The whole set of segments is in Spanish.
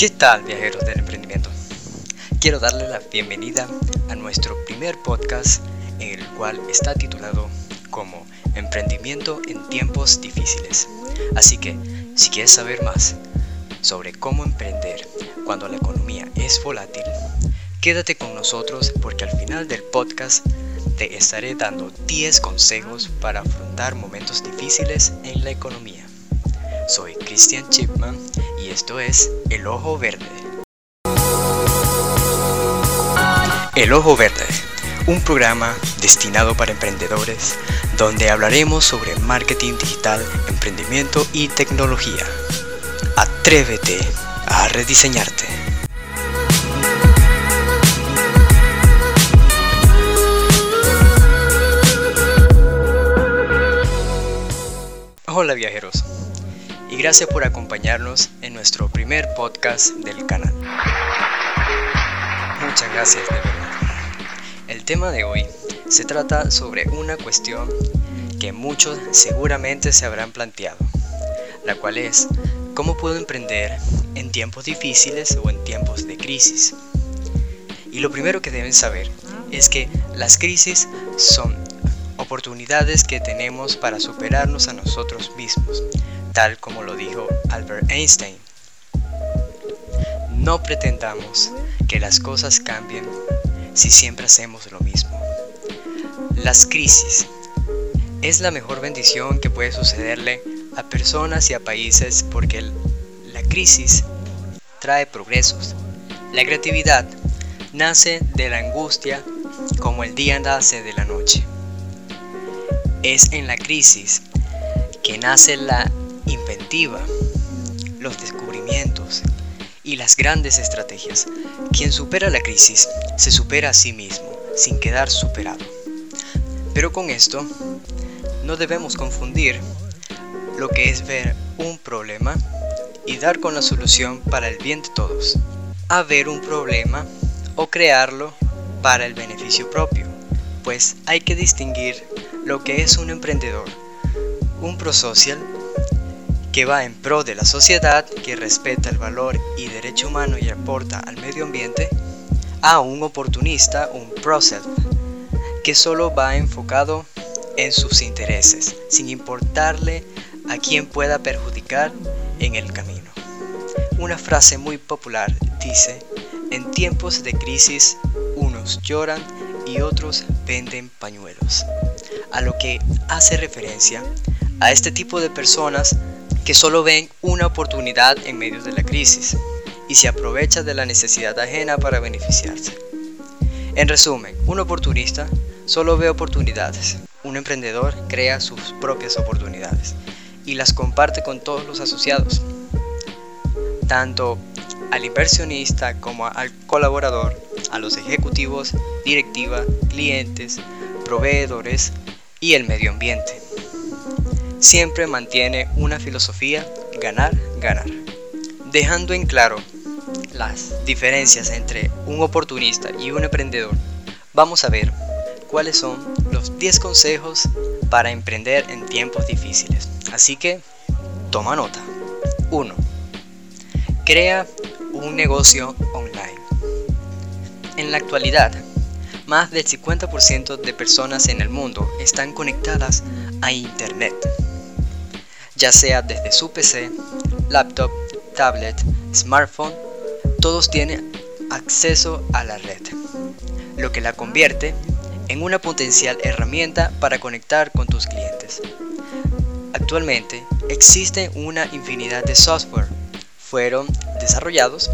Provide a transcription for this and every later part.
¿Qué tal viajeros del emprendimiento? Quiero darle la bienvenida a nuestro primer podcast en el cual está titulado como Emprendimiento en tiempos difíciles. Así que, si quieres saber más sobre cómo emprender cuando la economía es volátil, quédate con nosotros porque al final del podcast te estaré dando 10 consejos para afrontar momentos difíciles en la economía. Soy Christian Chipman y esto es El Ojo Verde. El Ojo Verde, un programa destinado para emprendedores donde hablaremos sobre marketing digital, emprendimiento y tecnología. Atrévete a rediseñarte. Hola viajeros y gracias por acompañarnos en nuestro primer podcast del canal. Muchas gracias de verdad. El tema de hoy se trata sobre una cuestión que muchos seguramente se habrán planteado, la cual es cómo puedo emprender en tiempos difíciles o en tiempos de crisis. Y lo primero que deben saber es que las crisis son oportunidades que tenemos para superarnos a nosotros mismos, tal como lo dijo Albert Einstein. No pretendamos que las cosas cambien si siempre hacemos lo mismo. Las crisis es la mejor bendición que puede sucederle a personas y a países porque la crisis trae progresos. La creatividad nace de la angustia como el día nace de la noche. Es en la crisis que nace la inventiva, los descubrimientos y las grandes estrategias. Quien supera la crisis se supera a sí mismo, sin quedar superado. Pero con esto, no debemos confundir lo que es ver un problema y dar con la solución para el bien de todos, a ver un problema o crearlo para el beneficio propio, pues hay que distinguir lo que es un emprendedor, un prosocial que va en pro de la sociedad, que respeta el valor y derecho humano y aporta al medio ambiente, a un oportunista, un proself, que solo va enfocado en sus intereses, sin importarle a quien pueda perjudicar en el camino. Una frase muy popular dice, en tiempos de crisis unos lloran y otros venden pañuelos, a lo que hace referencia a este tipo de personas que solo ven una oportunidad en medio de la crisis y se aprovecha de la necesidad ajena para beneficiarse. En resumen, un oportunista solo ve oportunidades, un emprendedor crea sus propias oportunidades y las comparte con todos los asociados, tanto al inversionista como al colaborador, a los ejecutivos, directiva, clientes, proveedores y el medio ambiente siempre mantiene una filosofía ganar, ganar, dejando en claro las diferencias entre un oportunista y un emprendedor. Vamos a ver cuáles son los 10 consejos para emprender en tiempos difíciles. Así que toma nota. 1. Crea un negocio online. En la actualidad, más del 50% de personas en el mundo están conectadas a Internet ya sea desde su PC, laptop, tablet, smartphone, todos tienen acceso a la red, lo que la convierte en una potencial herramienta para conectar con tus clientes. Actualmente existe una infinidad de software, fueron desarrollados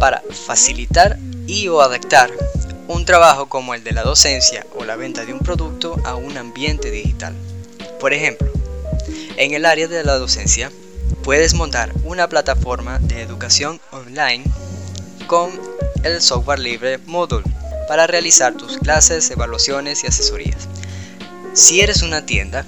para facilitar y o adaptar un trabajo como el de la docencia o la venta de un producto a un ambiente digital. Por ejemplo, en el área de la docencia, puedes montar una plataforma de educación online con el software libre Moodle para realizar tus clases, evaluaciones y asesorías. Si eres una tienda,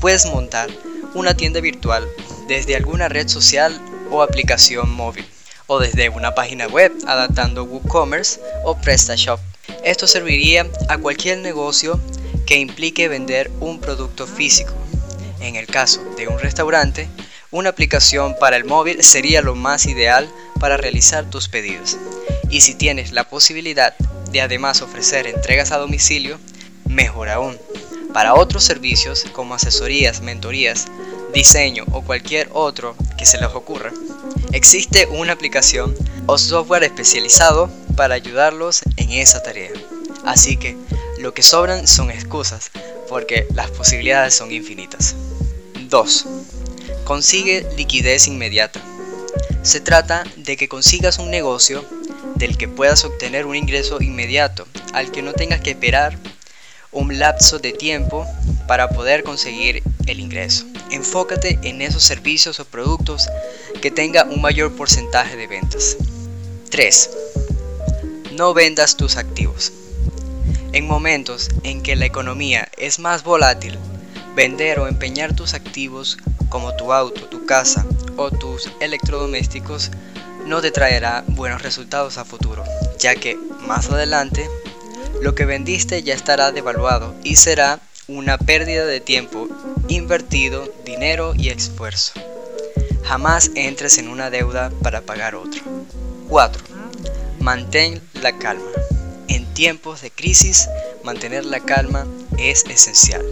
puedes montar una tienda virtual desde alguna red social o aplicación móvil o desde una página web adaptando WooCommerce o PrestaShop. Esto serviría a cualquier negocio que implique vender un producto físico en el caso de un restaurante, una aplicación para el móvil sería lo más ideal para realizar tus pedidos. Y si tienes la posibilidad de además ofrecer entregas a domicilio, mejor aún. Para otros servicios como asesorías, mentorías, diseño o cualquier otro que se les ocurra, existe una aplicación o software especializado para ayudarlos en esa tarea. Así que lo que sobran son excusas, porque las posibilidades son infinitas. 2. Consigue liquidez inmediata. Se trata de que consigas un negocio del que puedas obtener un ingreso inmediato, al que no tengas que esperar un lapso de tiempo para poder conseguir el ingreso. Enfócate en esos servicios o productos que tenga un mayor porcentaje de ventas. 3. No vendas tus activos. En momentos en que la economía es más volátil, vender o empeñar tus activos como tu auto, tu casa o tus electrodomésticos no te traerá buenos resultados a futuro, ya que más adelante lo que vendiste ya estará devaluado y será una pérdida de tiempo invertido, dinero y esfuerzo. Jamás entres en una deuda para pagar otra. 4. Mantén la calma. En tiempos de crisis, mantener la calma es esencial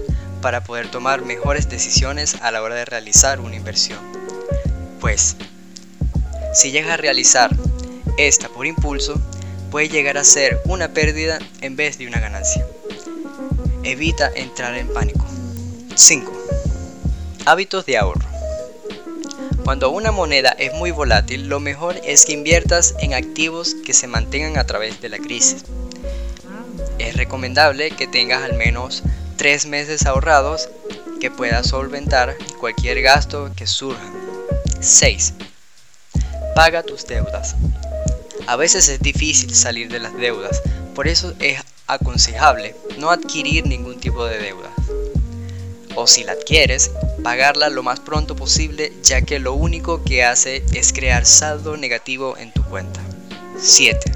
para poder tomar mejores decisiones a la hora de realizar una inversión. Pues, si llegas a realizar esta por impulso, puede llegar a ser una pérdida en vez de una ganancia. Evita entrar en pánico. 5. Hábitos de ahorro. Cuando una moneda es muy volátil, lo mejor es que inviertas en activos que se mantengan a través de la crisis. Es recomendable que tengas al menos 3 meses ahorrados que puedas solventar cualquier gasto que surja. 6. Paga tus deudas. A veces es difícil salir de las deudas, por eso es aconsejable no adquirir ningún tipo de deuda. O si la adquieres, pagarla lo más pronto posible ya que lo único que hace es crear saldo negativo en tu cuenta. 7.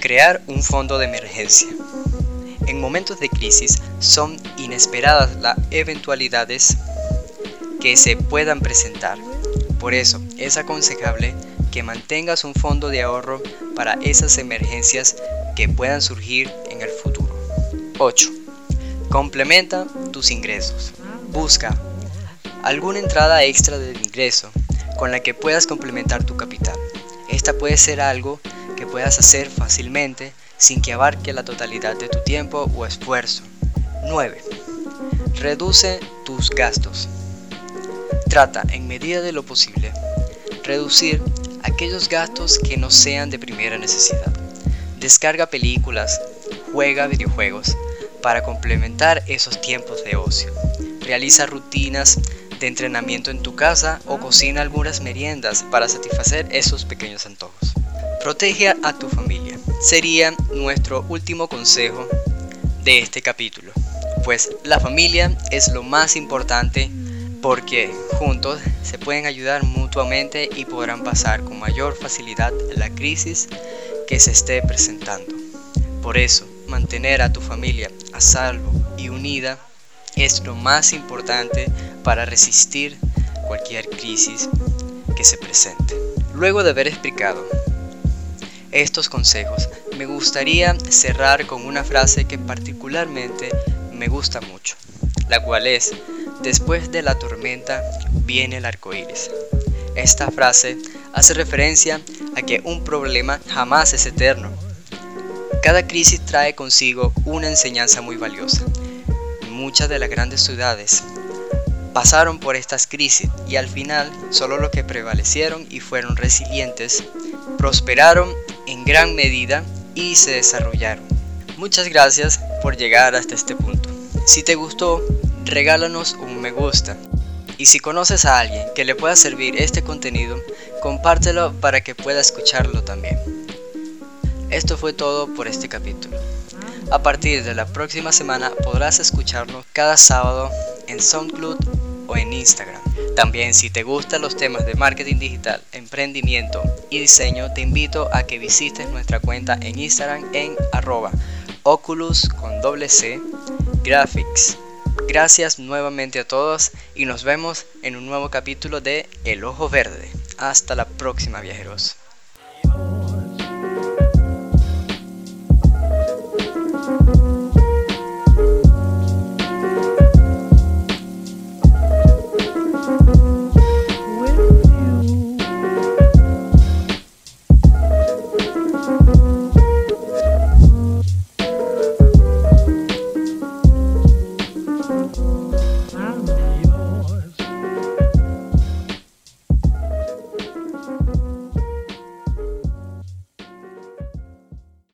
Crear un fondo de emergencia. En momentos de crisis son inesperadas las eventualidades que se puedan presentar. Por eso es aconsejable que mantengas un fondo de ahorro para esas emergencias que puedan surgir en el futuro. 8. Complementa tus ingresos. Busca alguna entrada extra de ingreso con la que puedas complementar tu capital. Esta puede ser algo que puedas hacer fácilmente sin que abarque la totalidad de tu tiempo o esfuerzo. 9. Reduce tus gastos. Trata, en medida de lo posible, reducir aquellos gastos que no sean de primera necesidad. Descarga películas, juega videojuegos para complementar esos tiempos de ocio. Realiza rutinas de entrenamiento en tu casa o cocina algunas meriendas para satisfacer esos pequeños antojos. Protege a tu familia. Sería nuestro último consejo de este capítulo, pues la familia es lo más importante porque juntos se pueden ayudar mutuamente y podrán pasar con mayor facilidad la crisis que se esté presentando. Por eso, mantener a tu familia a salvo y unida es lo más importante para resistir cualquier crisis que se presente. Luego de haber explicado estos consejos, me gustaría cerrar con una frase que particularmente me gusta mucho, la cual es, después de la tormenta viene el arco iris. Esta frase hace referencia a que un problema jamás es eterno. Cada crisis trae consigo una enseñanza muy valiosa. Muchas de las grandes ciudades pasaron por estas crisis y al final solo los que prevalecieron y fueron resilientes prosperaron en gran medida y se desarrollaron. Muchas gracias por llegar hasta este punto. Si te gustó, regálanos un me gusta. Y si conoces a alguien que le pueda servir este contenido, compártelo para que pueda escucharlo también. Esto fue todo por este capítulo. A partir de la próxima semana podrás escucharlo cada sábado en SoundCloud o en Instagram. También si te gustan los temas de marketing digital, emprendimiento y diseño, te invito a que visites nuestra cuenta en Instagram en arroba oculus con doble C graphics. Gracias nuevamente a todos y nos vemos en un nuevo capítulo de El Ojo Verde. Hasta la próxima viajeros.